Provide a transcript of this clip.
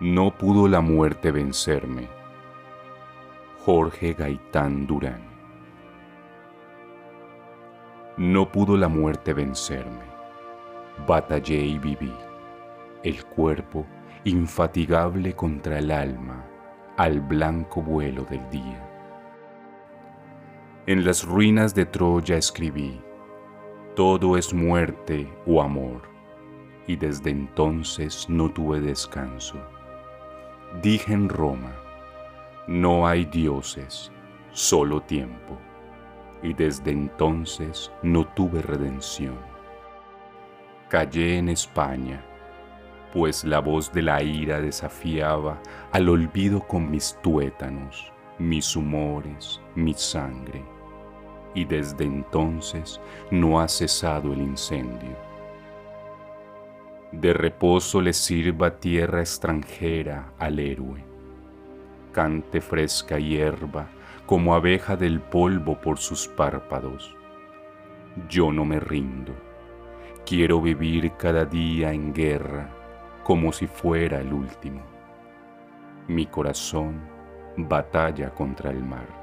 No pudo la muerte vencerme. Jorge Gaitán Durán. No pudo la muerte vencerme. Batallé y viví. El cuerpo infatigable contra el alma al blanco vuelo del día. En las ruinas de Troya escribí, todo es muerte o amor, y desde entonces no tuve descanso. Dije en Roma, no hay dioses, solo tiempo, y desde entonces no tuve redención. Callé en España, pues la voz de la ira desafiaba al olvido con mis tuétanos, mis humores, mi sangre, y desde entonces no ha cesado el incendio. De reposo le sirva tierra extranjera al héroe, cante fresca hierba como abeja del polvo por sus párpados. Yo no me rindo, quiero vivir cada día en guerra como si fuera el último. Mi corazón batalla contra el mar.